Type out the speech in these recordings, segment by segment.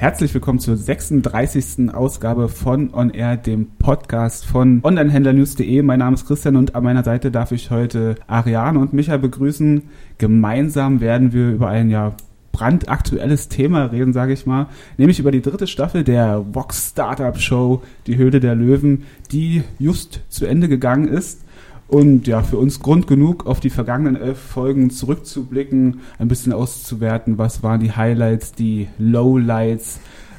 Herzlich willkommen zur 36. Ausgabe von On Air, dem Podcast von onlinehändlernews.de. Mein Name ist Christian und an meiner Seite darf ich heute Ariane und Micha begrüßen. Gemeinsam werden wir über ein ja brandaktuelles Thema reden, sage ich mal, nämlich über die dritte Staffel der Vox Startup Show, die Höhle der Löwen, die just zu Ende gegangen ist. Und ja, für uns Grund genug, auf die vergangenen elf Folgen zurückzublicken, ein bisschen auszuwerten, was waren die Highlights, die Lowlights,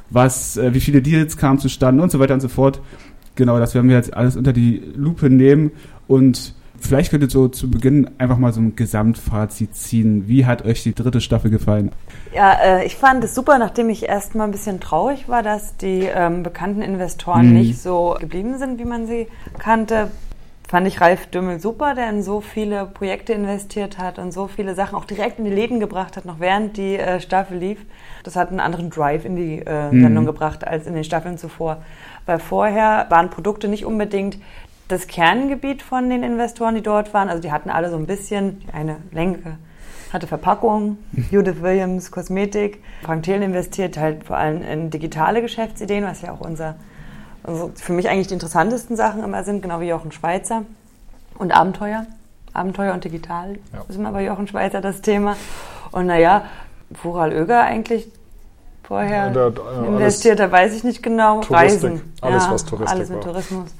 was, äh, wie viele Deals kamen zustande und so weiter und so fort. Genau, das werden wir jetzt alles unter die Lupe nehmen und vielleicht könnt ihr so zu Beginn einfach mal so ein Gesamtfazit ziehen. Wie hat euch die dritte Staffel gefallen? Ja, äh, ich fand es super, nachdem ich erst mal ein bisschen traurig war, dass die ähm, bekannten Investoren mhm. nicht so geblieben sind, wie man sie kannte fand ich Ralf Dümmel super, der in so viele Projekte investiert hat und so viele Sachen auch direkt in die Läden gebracht hat, noch während die äh, Staffel lief. Das hat einen anderen Drive in die äh, mhm. Sendung gebracht als in den Staffeln zuvor. Weil vorher waren Produkte nicht unbedingt das Kerngebiet von den Investoren, die dort waren. Also die hatten alle so ein bisschen eine Lenke hatte Verpackung, Judith Williams Kosmetik. Frank Thelen investiert halt vor allem in digitale Geschäftsideen, was ja auch unser also für mich eigentlich die interessantesten Sachen immer sind, genau wie Jochen Schweizer und Abenteuer. Abenteuer und digital ja. ist immer bei Jochen Schweizer das Thema. Und naja, Vural Öger eigentlich vorher ja, der, äh, investiert, da weiß ich nicht genau. Touristik, Reisen. Alles, ja, was Touristik Alles mit war. Tourismus.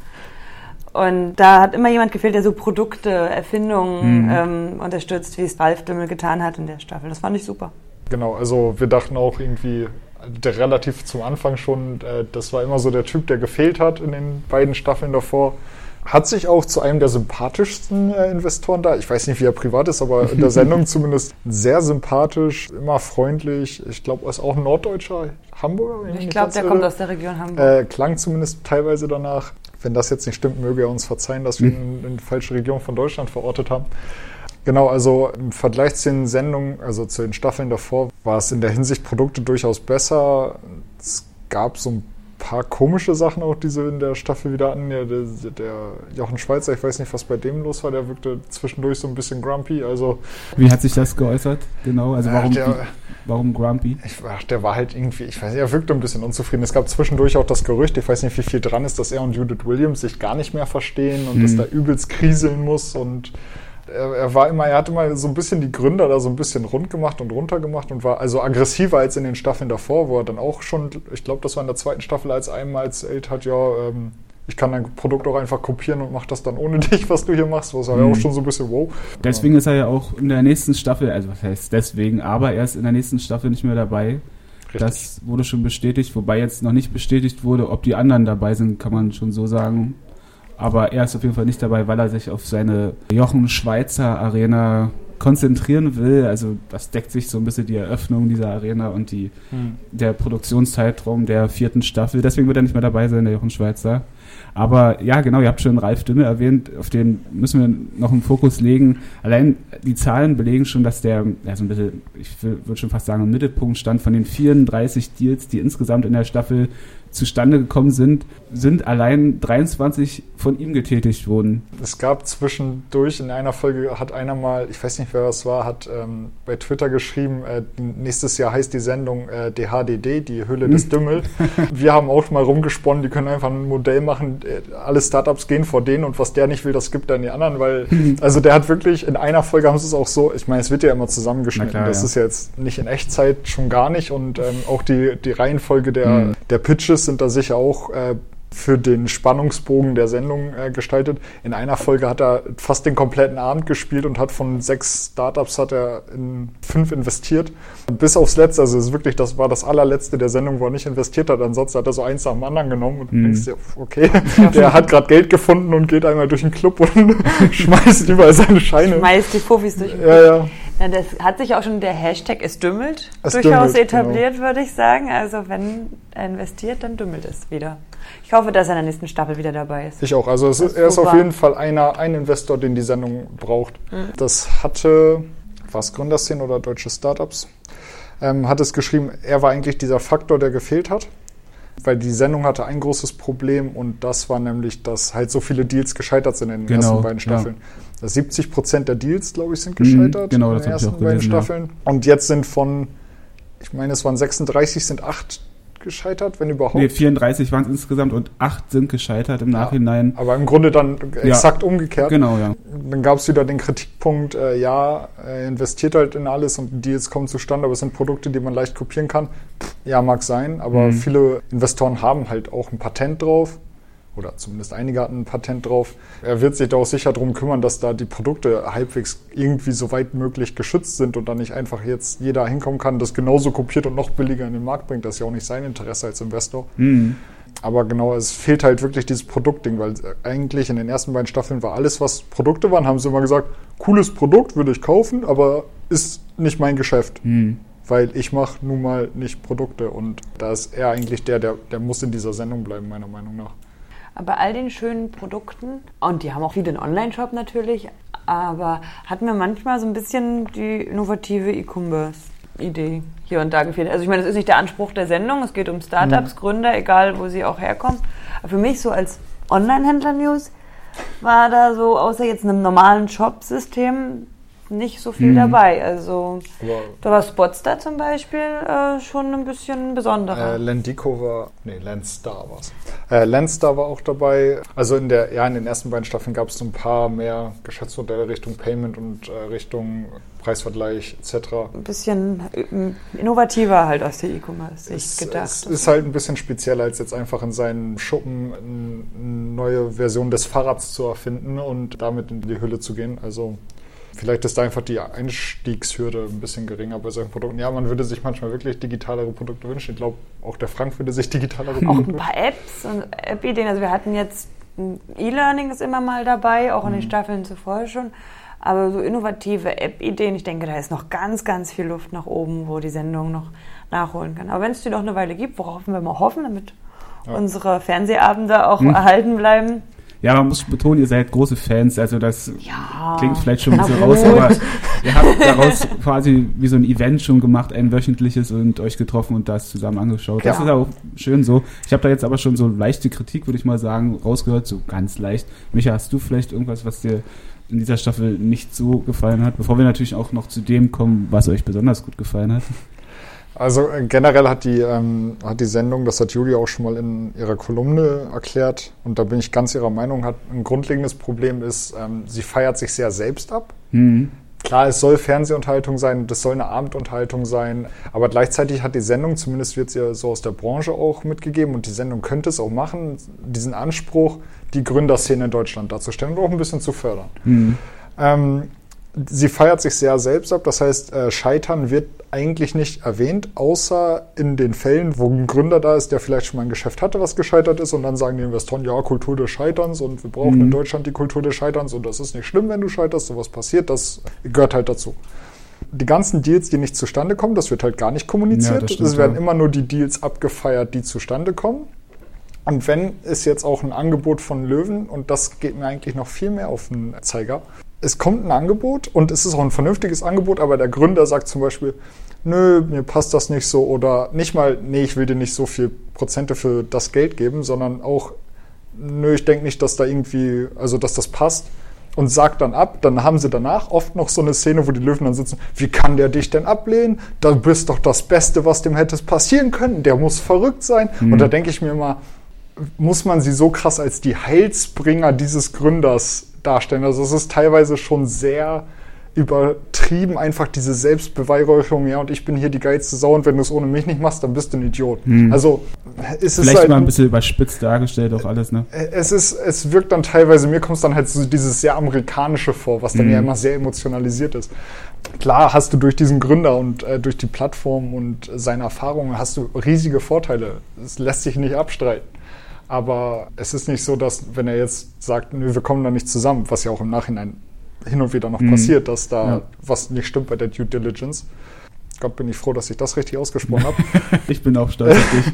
Und da hat immer jemand gefehlt, der so Produkte, Erfindungen mhm. ähm, unterstützt, wie es Ralf Dümmel getan hat in der Staffel. Das fand ich super. Genau, also wir dachten auch irgendwie, relativ zum Anfang schon, äh, das war immer so der Typ, der gefehlt hat in den beiden Staffeln davor. Hat sich auch zu einem der sympathischsten äh, Investoren da. Ich weiß nicht, wie er privat ist, aber in der Sendung zumindest sehr sympathisch, immer freundlich. Ich glaube, er ist auch ein Norddeutscher, Hamburger. Ich glaube, der kommt aus der Region Hamburg. Äh, klang zumindest teilweise danach. Wenn das jetzt nicht stimmt, möge er uns verzeihen, dass wir ihn in die falsche Region von Deutschland verortet haben. Genau, also im Vergleich zu den Sendungen, also zu den Staffeln davor, war es in der Hinsicht Produkte durchaus besser. Es gab so ein paar komische Sachen auch, die sie in der Staffel wieder an. Der, der, der, Jochen Schweizer, ich weiß nicht, was bei dem los war, der wirkte zwischendurch so ein bisschen grumpy. Also Wie hat sich das geäußert? Genau, also warum, der, warum grumpy? Ich, ach, der war halt irgendwie, ich weiß nicht, er wirkte ein bisschen unzufrieden. Es gab zwischendurch auch das Gerücht, ich weiß nicht, wie viel dran ist, dass er und Judith Williams sich gar nicht mehr verstehen und hm. dass da übelst kriseln muss und er, er, war immer, er hat immer so ein bisschen die Gründer da so ein bisschen rund gemacht und runter gemacht und war also aggressiver als in den Staffeln davor, wo er dann auch schon, ich glaube, das war in der zweiten Staffel, als einmal erzählt hat, ja, ähm, ich kann dein Produkt auch einfach kopieren und mach das dann ohne dich, was du hier machst, was mhm. ja auch schon so ein bisschen wow. Deswegen ist er ja auch in der nächsten Staffel, also was heißt deswegen, aber er ist in der nächsten Staffel nicht mehr dabei. Richtig. Das wurde schon bestätigt, wobei jetzt noch nicht bestätigt wurde, ob die anderen dabei sind, kann man schon so sagen. Aber er ist auf jeden Fall nicht dabei, weil er sich auf seine Jochen Schweizer Arena konzentrieren will. Also das deckt sich so ein bisschen die Eröffnung dieser Arena und die, hm. der Produktionszeitraum der vierten Staffel. Deswegen wird er nicht mehr dabei sein, der Jochen Schweizer. Aber ja, genau, ihr habt schon Ralf Dümmel erwähnt, auf den müssen wir noch einen Fokus legen. Allein die Zahlen belegen schon, dass der, ja, so ein bisschen, ich würde schon fast sagen, im Mittelpunkt stand von den 34 Deals, die insgesamt in der Staffel zustande gekommen sind, sind allein 23 von ihm getätigt worden. Es gab zwischendurch in einer Folge hat einer mal, ich weiß nicht wer das war, hat ähm, bei Twitter geschrieben, äh, nächstes Jahr heißt die Sendung äh, DHDD, die Hülle des Dümmel. Wir haben auch mal rumgesponnen, die können einfach ein Modell machen, äh, alle Startups gehen vor denen und was der nicht will, das gibt dann die anderen, weil also der hat wirklich in einer Folge haben sie es auch so, ich meine, es wird ja immer zusammengeschnitten, klar, das ja. ist jetzt nicht in Echtzeit schon gar nicht und ähm, auch die, die Reihenfolge der, mhm. der Pitches sind da sicher auch äh, für den Spannungsbogen der Sendung äh, gestaltet. In einer Folge hat er fast den kompletten Abend gespielt und hat von sechs Startups hat er in fünf investiert. Bis aufs Letzte, also es ist wirklich, das war das allerletzte der Sendung, wo er nicht investiert hat. Ansonsten hat er so eins nach dem anderen genommen und mhm. denkst dir, okay, der hat gerade Geld gefunden und geht einmal durch den Club und schmeißt überall seine Scheine. Schmeißt die Fufis durch den Club. Ja, ja. Ja, das hat sich auch schon der Hashtag es dümmelt es durchaus dümmelt, genau. etabliert, genau. würde ich sagen. Also wenn er investiert, dann dümmelt es wieder. Ich hoffe, dass er in der nächsten Staffel wieder dabei ist. Ich auch. Also ist, er ist auf jeden Fall einer, ein Investor, den die Sendung braucht. Mhm. Das hatte, was Gründerszene oder deutsche Startups, ähm, hat es geschrieben, er war eigentlich dieser Faktor, der gefehlt hat weil die Sendung hatte ein großes Problem und das war nämlich, dass halt so viele Deals gescheitert sind in den genau, ersten beiden Staffeln. Ja. 70 Prozent der Deals, glaube ich, sind mhm, gescheitert genau, in den ersten beiden Staffeln. Ja. Und jetzt sind von, ich meine, es waren 36, sind acht gescheitert, wenn überhaupt? Nee, 34 waren es insgesamt und 8 sind gescheitert im Nachhinein. aber im Grunde dann exakt ja, umgekehrt. Genau, ja. Dann gab es wieder den Kritikpunkt, äh, ja, er investiert halt in alles und die Deals kommen zustande, aber es sind Produkte, die man leicht kopieren kann. Ja, mag sein, aber mhm. viele Investoren haben halt auch ein Patent drauf oder zumindest einige hatten ein Patent drauf. Er wird sich da auch sicher darum kümmern, dass da die Produkte halbwegs irgendwie so weit möglich geschützt sind und dann nicht einfach jetzt jeder hinkommen kann, das genauso kopiert und noch billiger in den Markt bringt. Das ist ja auch nicht sein Interesse als Investor. Mhm. Aber genau, es fehlt halt wirklich dieses Produktding, weil eigentlich in den ersten beiden Staffeln war alles, was Produkte waren, haben sie immer gesagt, cooles Produkt würde ich kaufen, aber ist nicht mein Geschäft. Mhm weil ich mache nun mal nicht Produkte und da ist er eigentlich der, der, der muss in dieser Sendung bleiben, meiner Meinung nach bei all den schönen Produkten, und die haben auch wieder einen Online-Shop natürlich, aber hat mir manchmal so ein bisschen die innovative E-Commerce-Idee hier und da gefehlt. Also ich meine, das ist nicht der Anspruch der Sendung, es geht um Startups, mhm. Gründer, egal wo sie auch herkommen. Aber für mich so als Online-Händler-News war da so, außer jetzt einem normalen Shop-System, nicht so viel mhm. dabei. Also da war Spotstar zum Beispiel äh, schon ein bisschen besonderer. Äh, Lendico war, nee, Landstar war es. Äh, Landstar war auch dabei. Also in der, ja, in den ersten beiden Staffeln gab es so ein paar mehr Geschäftsmodelle Richtung Payment und äh, Richtung Preisvergleich etc. Ein bisschen äh, innovativer halt aus der E-Commerce-Sicht gedacht. Es ist halt ein bisschen spezieller, als jetzt einfach in seinen Schuppen eine neue Version des Fahrrads zu erfinden und damit in die Hülle zu gehen. Also Vielleicht ist da einfach die Einstiegshürde ein bisschen geringer bei solchen Produkten. Ja, man würde sich manchmal wirklich digitalere Produkte wünschen. Ich glaube, auch der Frank würde sich digitalere Produkte wünschen. Auch ein paar Apps und App-Ideen. Also wir hatten jetzt E-Learning ist immer mal dabei, auch in den mhm. Staffeln zuvor schon. Aber so innovative App-Ideen, ich denke, da ist noch ganz, ganz viel Luft nach oben, wo die Sendung noch nachholen kann. Aber wenn es die noch eine Weile gibt, worauf wir mal hoffen, damit ja. unsere Fernsehabende auch hm. erhalten bleiben, ja, man muss betonen, ihr seid große Fans, also das ja, klingt vielleicht schon ein bisschen raus, aber ihr habt daraus quasi wie so ein Event schon gemacht, ein wöchentliches und euch getroffen und das zusammen angeschaut. Ja. Das ist auch schön so. Ich habe da jetzt aber schon so leichte Kritik, würde ich mal sagen, rausgehört, so ganz leicht. Micha, hast du vielleicht irgendwas, was dir in dieser Staffel nicht so gefallen hat, bevor wir natürlich auch noch zu dem kommen, was euch besonders gut gefallen hat? Also äh, generell hat die, ähm, hat die Sendung, das hat Julia auch schon mal in ihrer Kolumne erklärt, und da bin ich ganz ihrer Meinung, hat ein grundlegendes Problem ist, ähm, sie feiert sich sehr selbst ab. Mhm. Klar, es soll Fernsehunterhaltung sein, das soll eine Abendunterhaltung sein, aber gleichzeitig hat die Sendung, zumindest wird sie ja so aus der Branche auch mitgegeben, und die Sendung könnte es auch machen, diesen Anspruch, die Gründerszene in Deutschland darzustellen und auch ein bisschen zu fördern. Mhm. Ähm, sie feiert sich sehr selbst ab, das heißt, äh, Scheitern wird eigentlich nicht erwähnt, außer in den Fällen, wo ein Gründer da ist, der vielleicht schon mal ein Geschäft hatte, was gescheitert ist, und dann sagen die Investoren, ja, Kultur des Scheiterns und wir brauchen mhm. in Deutschland die Kultur des Scheiterns und das ist nicht schlimm, wenn du scheiterst, sowas passiert, das gehört halt dazu. Die ganzen Deals, die nicht zustande kommen, das wird halt gar nicht kommuniziert. Ja, es werden ja. immer nur die Deals abgefeiert, die zustande kommen. Und wenn es jetzt auch ein Angebot von Löwen, und das geht mir eigentlich noch viel mehr auf den Zeiger, es kommt ein Angebot und es ist auch ein vernünftiges Angebot, aber der Gründer sagt zum Beispiel, nö, mir passt das nicht so oder nicht mal, nee, ich will dir nicht so viel Prozente für das Geld geben, sondern auch, nö, ich denke nicht, dass da irgendwie, also dass das passt und sagt dann ab. Dann haben sie danach oft noch so eine Szene, wo die Löwen dann sitzen, wie kann der dich denn ablehnen? Du bist doch das Beste, was dem hätte passieren können. Der muss verrückt sein. Mhm. Und da denke ich mir immer, muss man sie so krass als die Heilsbringer dieses Gründers darstellen. Also es ist teilweise schon sehr übertrieben, einfach diese Selbstbeweihräucherung, ja, und ich bin hier die geilste Sau und wenn du es ohne mich nicht machst, dann bist du ein Idiot. Hm. Also ist es Vielleicht halt, mal ein bisschen überspitzt dargestellt auch alles, ne? Es ist, es wirkt dann teilweise, mir kommt es dann halt so dieses sehr amerikanische vor, was dann hm. ja immer sehr emotionalisiert ist. Klar hast du durch diesen Gründer und äh, durch die Plattform und seine Erfahrungen hast du riesige Vorteile. Es lässt sich nicht abstreiten. Aber es ist nicht so, dass, wenn er jetzt sagt, nö, wir kommen da nicht zusammen, was ja auch im Nachhinein hin und wieder noch mhm. passiert, dass da ja. was nicht stimmt bei der Due Diligence. Gott, bin ich froh, dass ich das richtig ausgesprochen habe. ich bin auch stolz auf dich.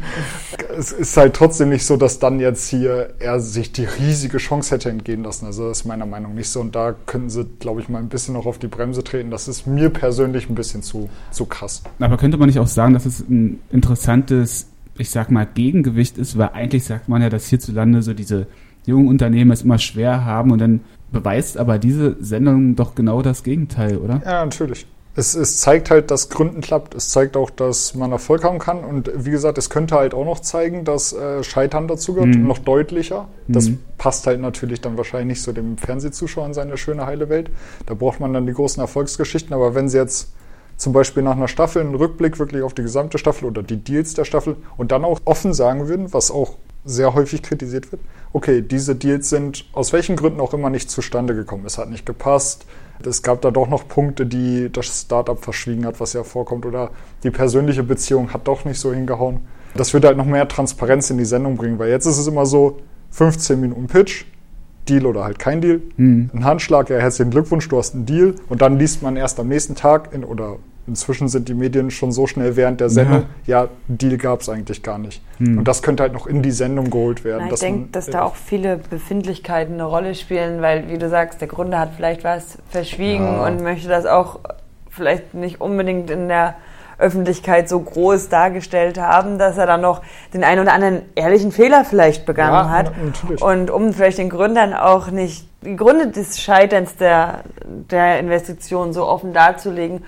es ist halt trotzdem nicht so, dass dann jetzt hier er sich die riesige Chance hätte entgehen lassen. Also das ist meiner Meinung nach nicht so. Und da können sie, glaube ich, mal ein bisschen noch auf die Bremse treten. Das ist mir persönlich ein bisschen zu, zu krass. Aber könnte man nicht auch sagen, dass es ein interessantes ich sag mal, Gegengewicht ist, weil eigentlich sagt man ja, dass hierzulande so diese jungen Unternehmen es immer schwer haben und dann beweist aber diese Sendung doch genau das Gegenteil, oder? Ja, natürlich. es, es zeigt halt, dass Gründen klappt. Es zeigt auch, dass man Erfolg haben kann. Und wie gesagt, es könnte halt auch noch zeigen, dass äh, Scheitern dazugehört, mhm. noch deutlicher. Das mhm. passt halt natürlich dann wahrscheinlich nicht so dem Fernsehzuschauer in seine schöne, heile Welt. Da braucht man dann die großen Erfolgsgeschichten. Aber wenn sie jetzt zum Beispiel nach einer Staffel einen Rückblick wirklich auf die gesamte Staffel oder die Deals der Staffel und dann auch offen sagen würden, was auch sehr häufig kritisiert wird, okay, diese Deals sind aus welchen Gründen auch immer nicht zustande gekommen. Es hat nicht gepasst, es gab da doch noch Punkte, die das Startup verschwiegen hat, was ja vorkommt, oder die persönliche Beziehung hat doch nicht so hingehauen. Das würde halt noch mehr Transparenz in die Sendung bringen, weil jetzt ist es immer so, 15 Minuten Pitch, Deal oder halt kein Deal. Mhm. Ein Handschlag, ja, herzlichen Glückwunsch, du hast einen Deal. Und dann liest man erst am nächsten Tag in, oder inzwischen sind die Medien schon so schnell während der Sendung, ja, ja Deal gab es eigentlich gar nicht. Mhm. Und das könnte halt noch in die Sendung geholt werden. Na, ich denke, dass da auch viele Befindlichkeiten eine Rolle spielen, weil, wie du sagst, der Gründer hat vielleicht was verschwiegen ja. und möchte das auch vielleicht nicht unbedingt in der Öffentlichkeit so groß dargestellt haben, dass er dann noch den einen oder anderen ehrlichen Fehler vielleicht begangen ja, hat. Natürlich. Und um vielleicht den Gründern auch nicht die Gründe des Scheiterns der, der Investition so offen darzulegen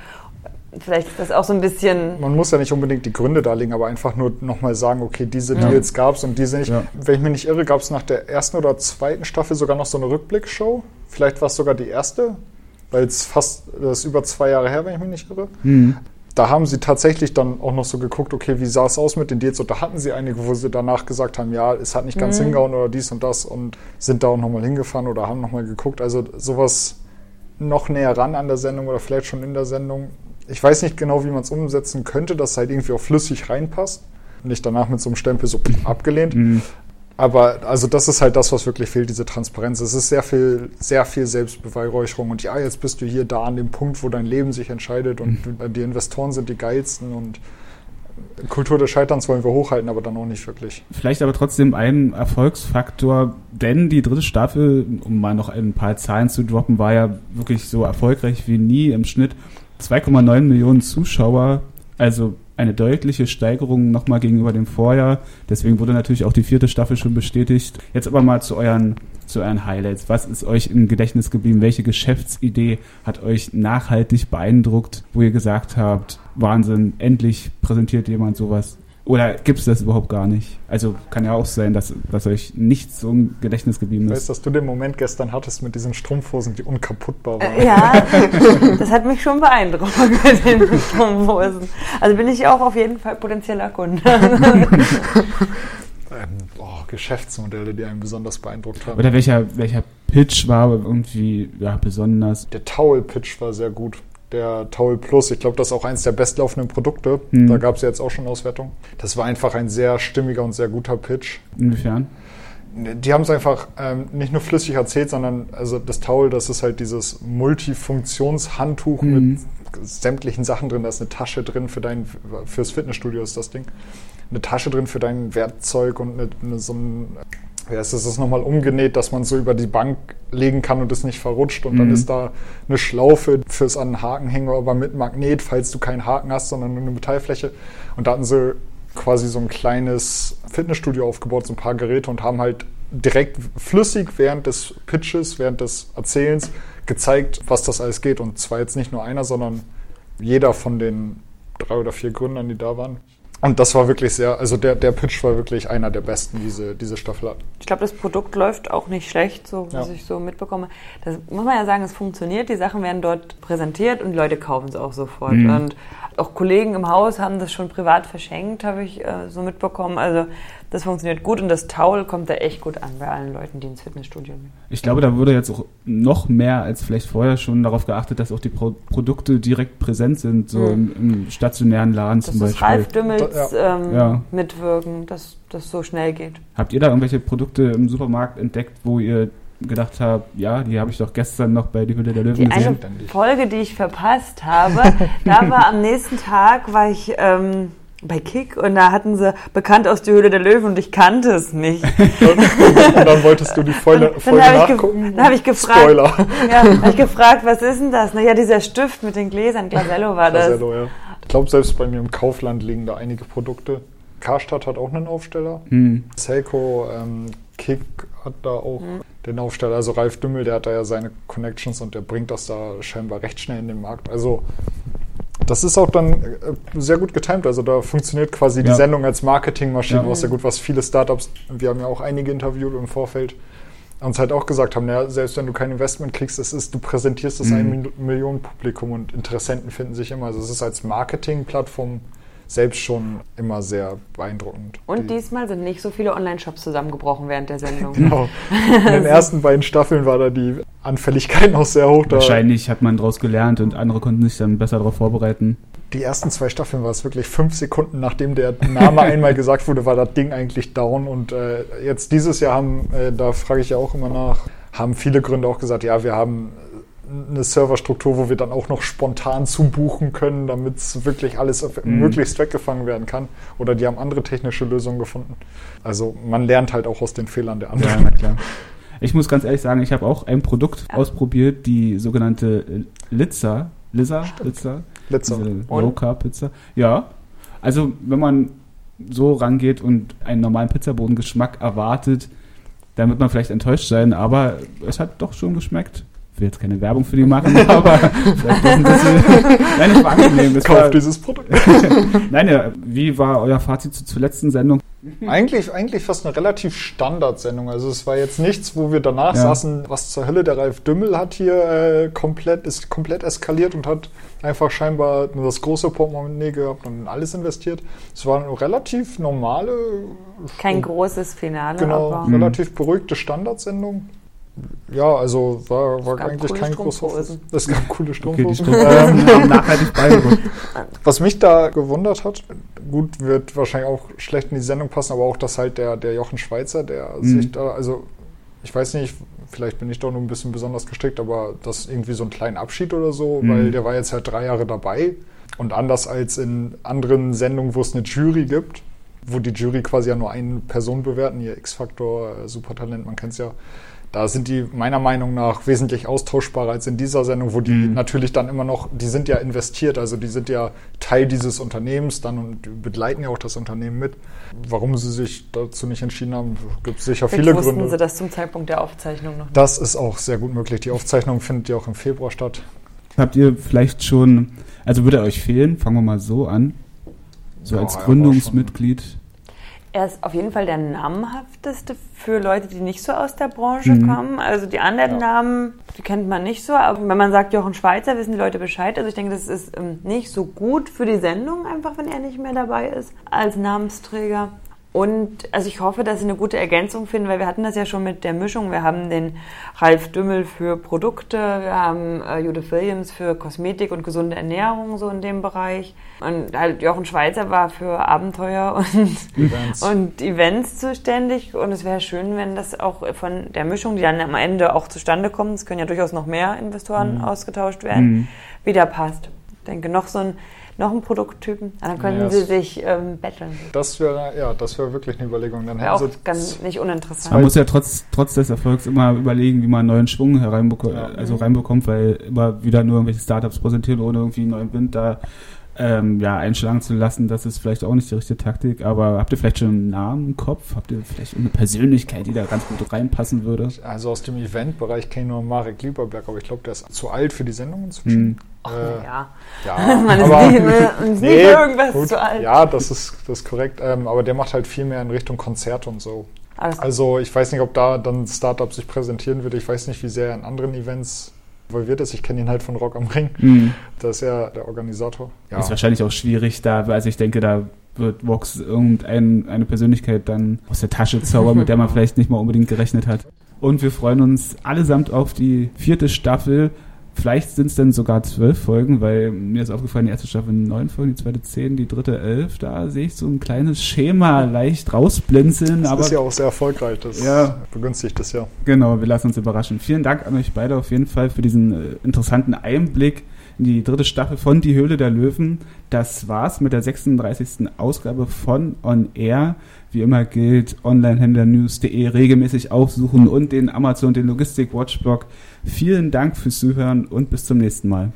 vielleicht ist das auch so ein bisschen. Man muss ja nicht unbedingt die Gründe darlegen, aber einfach nur nochmal sagen, okay, diese ja. Deals gab es und diese nicht. Ja. Wenn ich mich nicht irre, gab es nach der ersten oder zweiten Staffel sogar noch so eine Rückblickshow. Vielleicht war es sogar die erste, weil es fast, das ist über zwei Jahre her, wenn ich mich nicht irre. Mhm. Da haben sie tatsächlich dann auch noch so geguckt, okay, wie sah es aus mit den Deals? Und da hatten sie einige, wo sie danach gesagt haben, ja, es hat nicht ganz mhm. hingehauen oder dies und das und sind da auch nochmal hingefahren oder haben nochmal geguckt. Also sowas noch näher ran an der Sendung oder vielleicht schon in der Sendung ich weiß nicht genau, wie man es umsetzen könnte, dass es halt irgendwie auch flüssig reinpasst. Nicht danach mit so einem Stempel so abgelehnt. Mhm. Aber also das ist halt das, was wirklich fehlt, diese Transparenz. Es ist sehr viel, sehr viel Selbstbeweihräucherung und ja, jetzt bist du hier da an dem Punkt, wo dein Leben sich entscheidet und mhm. die Investoren sind die geilsten und Kultur des Scheiterns wollen wir hochhalten, aber dann auch nicht wirklich. Vielleicht aber trotzdem ein Erfolgsfaktor, denn die dritte Staffel, um mal noch ein paar Zahlen zu droppen, war ja wirklich so erfolgreich wie nie im Schnitt. 2,9 Millionen Zuschauer, also eine deutliche Steigerung nochmal gegenüber dem Vorjahr. Deswegen wurde natürlich auch die vierte Staffel schon bestätigt. Jetzt aber mal zu euren, zu euren Highlights. Was ist euch im Gedächtnis geblieben? Welche Geschäftsidee hat euch nachhaltig beeindruckt, wo ihr gesagt habt, Wahnsinn, endlich präsentiert jemand sowas? Oder gibt es das überhaupt gar nicht? Also kann ja auch sein, dass, dass euch nichts so im Gedächtnis geblieben ist. Ich weiß, dass du den Moment gestern hattest mit diesen Strumpfhosen, die unkaputtbar waren. Äh, ja, das hat mich schon beeindruckt mit den Strumpfhosen. Also bin ich auch auf jeden Fall potenzieller Kunde. ähm, oh, Geschäftsmodelle, die einen besonders beeindruckt haben. Oder welcher, welcher Pitch war irgendwie ja, besonders? Der Towel-Pitch war sehr gut der Towel Plus. Ich glaube, das ist auch eines der bestlaufenden Produkte. Mhm. Da gab es ja jetzt auch schon Auswertung. Das war einfach ein sehr stimmiger und sehr guter Pitch. Inwiefern? Die haben es einfach ähm, nicht nur flüssig erzählt, sondern also das Towel, das ist halt dieses Multifunktionshandtuch mhm. mit sämtlichen Sachen drin. Da ist eine Tasche drin für dein, fürs Fitnessstudio ist das Ding. Eine Tasche drin für dein Werkzeug und eine, eine, so ein ja, es ist nochmal umgenäht, dass man so über die Bank legen kann und es nicht verrutscht. Und mhm. dann ist da eine Schlaufe fürs an den Haken hängen, aber mit Magnet, falls du keinen Haken hast, sondern nur eine Metallfläche. Und da hatten sie quasi so ein kleines Fitnessstudio aufgebaut, so ein paar Geräte und haben halt direkt flüssig während des Pitches, während des Erzählens gezeigt, was das alles geht. Und zwar jetzt nicht nur einer, sondern jeder von den drei oder vier Gründern, die da waren. Und das war wirklich sehr, also der, der Pitch war wirklich einer der besten, diese, diese Staffel hat. Ich glaube, das Produkt läuft auch nicht schlecht, so was ja. ich so mitbekomme. Das muss man ja sagen, es funktioniert, die Sachen werden dort präsentiert und die Leute kaufen es auch sofort. Mhm. Und auch Kollegen im Haus haben das schon privat verschenkt, habe ich äh, so mitbekommen. Also das funktioniert gut und das Towel kommt da echt gut an bei allen Leuten, die ins Fitnessstudio gehen. Ich glaube, da wurde jetzt auch noch mehr als vielleicht vorher schon darauf geachtet, dass auch die Pro Produkte direkt präsent sind, so mhm. im, im, stationären Laden das zum Beispiel. Ralf Dümmels ähm, ja. mitwirken, dass das so schnell geht. Habt ihr da irgendwelche Produkte im Supermarkt entdeckt, wo ihr gedacht habe, ja, die habe ich doch gestern noch bei Die Hülle der Löwen die gesehen. Eine Folge, die ich verpasst habe, da war am nächsten Tag, war ich ähm, bei Kick und da hatten sie bekannt aus Die Höhle der Löwen und ich kannte es nicht. und, dann wolltest du die Folge, Folge dann nachgucken? Dann habe ich gefragt, Spoiler. Ja, habe ich gefragt, was ist denn das? Naja, dieser Stift mit den Gläsern, Glasello war das. Glasello, ja. Ich glaube, selbst bei mir im Kaufland liegen da einige Produkte. Karstadt hat auch einen Aufsteller. Hm. Seiko, ähm, Kick hat da auch mhm. den Aufsteller. Also Ralf Dümmel, der hat da ja seine Connections und der bringt das da scheinbar recht schnell in den Markt. Also Das ist auch dann äh, sehr gut getimt. Also da funktioniert quasi die Ja. Sendung als Marketingmaschine Ja. auch sehr gut, was viele Startups, wir haben ja auch einige interviewt im Vorfeld, uns halt auch gesagt haben, ja, selbst wenn du kein Investment kriegst, es ist, du präsentierst es Mhm. einem Mil- Millionen Publikum und Interessenten finden sich immer. Also es ist als Marketingplattform selbst schon immer sehr beeindruckend. Und Die- diesmal sind nicht so viele Online-Shops zusammengebrochen während der Sendung. Genau. In den ersten beiden Staffeln war da die Anfälligkeit noch sehr hoch. Da Wahrscheinlich hat man daraus gelernt und andere konnten sich dann besser darauf vorbereiten. Die ersten zwei Staffeln war es wirklich fünf Sekunden, nachdem der Name einmal gesagt wurde, war das Ding eigentlich down. Und äh, jetzt dieses Jahr haben, äh, da frage ich ja auch immer nach, haben viele Gründe auch gesagt, ja, wir haben eine Serverstruktur, wo wir dann auch noch spontan zubuchen können, damit es wirklich alles auf, Mhm. möglichst weggefangen werden kann. Oder die haben andere technische Lösungen gefunden. Also man lernt halt auch aus den Fehlern der Ja, anderen. na klar. Ich muss ganz ehrlich sagen, ich habe auch ein Produkt Ja. ausprobiert, die sogenannte Litza. Lizza? Litza? Und? Low Carb Pizza. Ja. Also, wenn man so rangeht und einen normalen Pizzabodengeschmack erwartet, dann wird man vielleicht enttäuscht sein, aber es hat doch schon geschmeckt. Ich will jetzt keine Werbung für die machen, aber vielleicht doch ein bisschen. Nein, es war angenehm. War, dieses Produkt. nein, ja, wie war euer Fazit zur, zur letzten Sendung? Eigentlich, eigentlich fast eine relativ Standardsendung. Also es war jetzt nichts, wo wir danach Ja. saßen, was zur Hölle, der Ralf Dümmel hat hier äh, komplett, ist komplett eskaliert und hat einfach scheinbar nur das große Portemonnaie gehabt und in alles investiert. Es war eine relativ normale, Kein großes Finale, genau, aber relativ beruhigte Standardsendung. Ja, also war, war eigentlich kein großer. Es gab coole Okay, Strumpfhosen. Haben nachhaltig. Was mich da gewundert hat, gut, wird wahrscheinlich auch schlecht in die Sendung passen, aber auch, dass halt der, der Jochen Schweizer, der Mhm. sich da, also ich weiß nicht, vielleicht bin ich doch nur ein bisschen besonders gestrickt, aber das irgendwie so einen kleinen Abschied oder so, Mhm. weil der war jetzt halt drei Jahre dabei und anders als in anderen Sendungen, wo es eine Jury gibt, wo die Jury quasi ja nur eine Person bewerten, hier X-Faktor, äh, Supertalent, man kennt es ja. Da sind die meiner Meinung nach wesentlich austauschbarer als in dieser Sendung, wo die Mhm. natürlich dann immer noch, die sind ja investiert, also die sind ja Teil dieses Unternehmens dann und begleiten ja auch das Unternehmen mit. Warum sie sich dazu nicht entschieden haben, gibt es sicher vielleicht viele wussten Gründe. sie das zum Zeitpunkt der Aufzeichnung noch nicht. Das ist auch sehr gut möglich. Die Aufzeichnung findet ja auch im Februar statt. Habt ihr vielleicht schon, also würde er euch fehlen, fangen wir mal so an, so Ja, als Gründungsmitglied. Er ist auf jeden Fall der namhafteste für Leute, die nicht so aus der Branche Mhm. kommen. Also die anderen Ja. Namen, die kennt man nicht so. Aber wenn man sagt Jochen Schweizer, wissen die Leute Bescheid. Also ich denke, das ist ähm, nicht so gut für die Sendung, einfach wenn er nicht mehr dabei ist als Namensträger. Und also ich hoffe, dass sie eine gute Ergänzung finden, weil wir hatten das ja schon mit der Mischung. Wir haben den Ralf Dümmel für Produkte, wir haben äh, Judith Williams für Kosmetik und gesunde Ernährung, so in dem Bereich. Und halt Jochen Schweizer war für Abenteuer und Events. und Events zuständig. Und es wäre schön, wenn das auch von der Mischung, die dann am Ende auch zustande kommt, es können ja durchaus noch mehr Investoren Mhm. ausgetauscht werden, Mhm. wieder passt. Ich denke, noch so ein, noch ein Produkttypen, dann könnten Ja, sie sich ähm, betteln. Das wäre, ja, das wäre wirklich eine Überlegung. Dann Wäre auch ganz nicht uninteressant. Man muss ja trotz, trotz des Erfolgs immer überlegen, wie man neuen Schwung hereinbeko Ja. also reinbekommt, weil immer wieder nur irgendwelche Startups präsentieren, ohne irgendwie einen neuen Wind da ähm, ja, einschlagen zu lassen. Das ist vielleicht auch nicht die richtige Taktik, aber habt ihr vielleicht schon einen Namen im Kopf? Habt ihr vielleicht eine Persönlichkeit, die da ganz gut reinpassen würde? Also aus dem Eventbereich kenne ich nur Marek Lieberberg, aber ich glaube, der ist zu alt für die Sendung inzwischen. Hm. Ach, Äh, ja. ja, Man ist aber- nie, man ist nie Nee, irgendwas gut, zu alt. Ja, das ist, das ist korrekt. Ähm, aber der macht halt viel mehr in Richtung Konzert und so. Alles Also ich weiß nicht, ob da dann Startup sich präsentieren würde. Ich weiß nicht, wie sehr er in anderen Events involviert ist. Ich kenne ihn halt von Rock am Ring. Hm. Das ist ja der Organisator. Ja. Ist wahrscheinlich auch schwierig da, also ich denke, da wird Vox irgendeine eine Persönlichkeit dann aus der Tasche zaubern, mit der man vielleicht nicht mal unbedingt gerechnet hat. Und wir freuen uns allesamt auf die vierte Staffel. Vielleicht sind es dann sogar zwölf Folgen, weil mir ist aufgefallen, die erste Staffel neun Folgen, die zweite zehn, die dritte elf. Da sehe ich so ein kleines Schema leicht rausblinzeln, Das aber ist ja auch sehr erfolgreich. Das Ja. begünstigt das ja. Genau, wir lassen uns überraschen. Vielen Dank an euch beide auf jeden Fall für diesen äh, interessanten Einblick in die dritte Staffel von Die Höhle der Löwen. Das war's mit der 36. Ausgabe von On Air. Wie immer gilt, onlinehändlernews.de regelmäßig aufsuchen und den Amazon, den Logistik Watchblog. Vielen Dank fürs Zuhören und bis zum nächsten Mal.